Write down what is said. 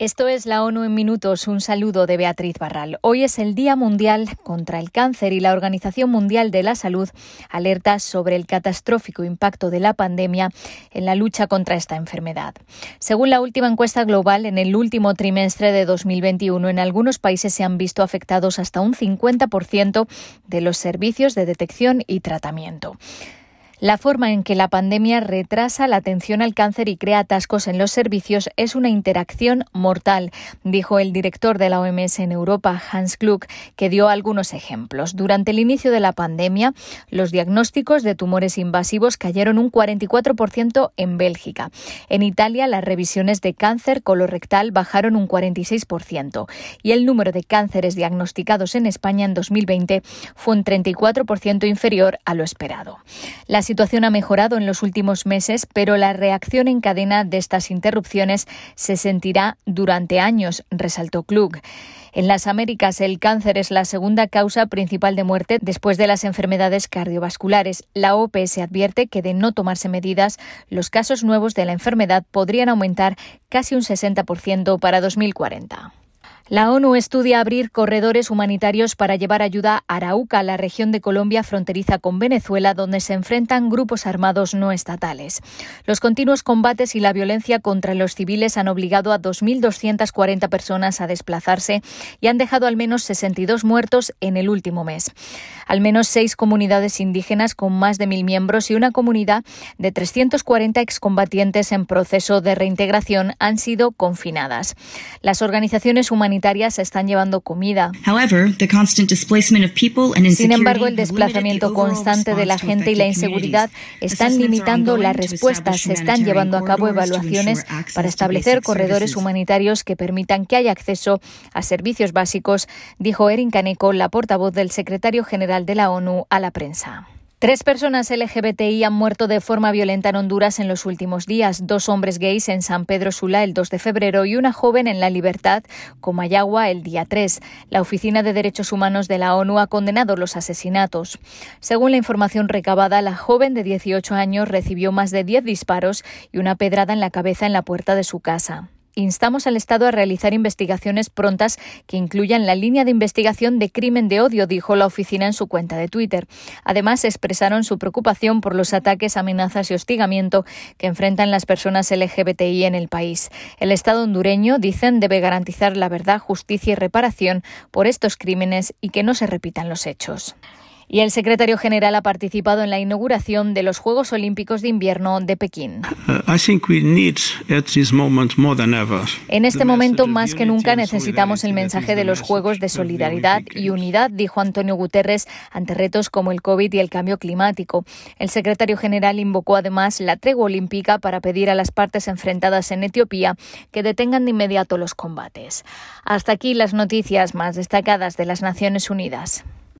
Esto es la ONU en minutos. Un saludo de Beatriz Barral. Hoy es el Día Mundial contra el Cáncer y la Organización Mundial de la Salud alerta sobre el catastrófico impacto de la pandemia en la lucha contra esta enfermedad. Según la última encuesta global, en el último trimestre de 2021, en algunos países se han visto afectados hasta un 50% de los servicios de detección y tratamiento. La forma en que la pandemia retrasa la atención al cáncer y crea atascos en los servicios es una interacción mortal, dijo el director de la OMS en Europa, Hans Klug, que dio algunos ejemplos. Durante el inicio de la pandemia, los diagnósticos de tumores invasivos cayeron un 44% en Bélgica. En Italia, las revisiones de cáncer colorectal bajaron un 46% y el número de cánceres diagnosticados en España en 2020 fue un 34% inferior a lo esperado. La situación ha mejorado en los últimos meses, pero la reacción en cadena de estas interrupciones se sentirá durante años, resaltó Klug. En las Américas, el cáncer es la segunda causa principal de muerte después de las enfermedades cardiovasculares. La OPS advierte que de no tomarse medidas, los casos nuevos de la enfermedad podrían aumentar casi un 60% para 2040. La ONU estudia abrir corredores humanitarios para llevar ayuda a Arauca, la región de Colombia fronteriza con Venezuela, donde se enfrentan grupos armados no estatales. Los continuos combates y la violencia contra los civiles han obligado a 2.240 personas a desplazarse y han dejado al menos 62 muertos en el último mes. Al menos seis comunidades indígenas con más de mil miembros y una comunidad de 340 excombatientes en proceso de reintegración han sido confinadas. Las organizaciones humanitarias están llevando comida. Sin embargo, el desplazamiento constante de la gente y la inseguridad están limitando las respuestas. Se están llevando a cabo evaluaciones para establecer corredores humanitarios que permitan que haya acceso a servicios básicos, dijo Erin Kaneko, la portavoz del secretario general de la ONU, a la prensa. Tres personas LGBTI han muerto de forma violenta en Honduras en los últimos días. Dos hombres gays en San Pedro Sula el 2 de febrero y una joven en La Libertad, Comayagua, el día 3. La Oficina de Derechos Humanos de la ONU ha condenado los asesinatos. Según la información recabada, la joven de 18 años recibió más de 10 disparos y una pedrada en la cabeza en la puerta de su casa. Instamos al Estado a realizar investigaciones prontas que incluyan la línea de investigación de crimen de odio, dijo la oficina en su cuenta de Twitter. Además, expresaron su preocupación por los ataques, amenazas y hostigamiento que enfrentan las personas LGBTI en el país. El Estado hondureño, dicen, debe garantizar la verdad, justicia y reparación por estos crímenes y que no se repitan los hechos. Y el secretario general ha participado en la inauguración de los Juegos Olímpicos de Invierno de Pekín. En este momento, más que nunca, necesitamos el mensaje de los Juegos de solidaridad y unidad, dijo Antonio Guterres, ante retos como el COVID y el cambio climático. El secretario general invocó además la tregua olímpica para pedir a las partes enfrentadas en Etiopía que detengan de inmediato los combates. Hasta aquí las noticias más destacadas de las Naciones Unidas.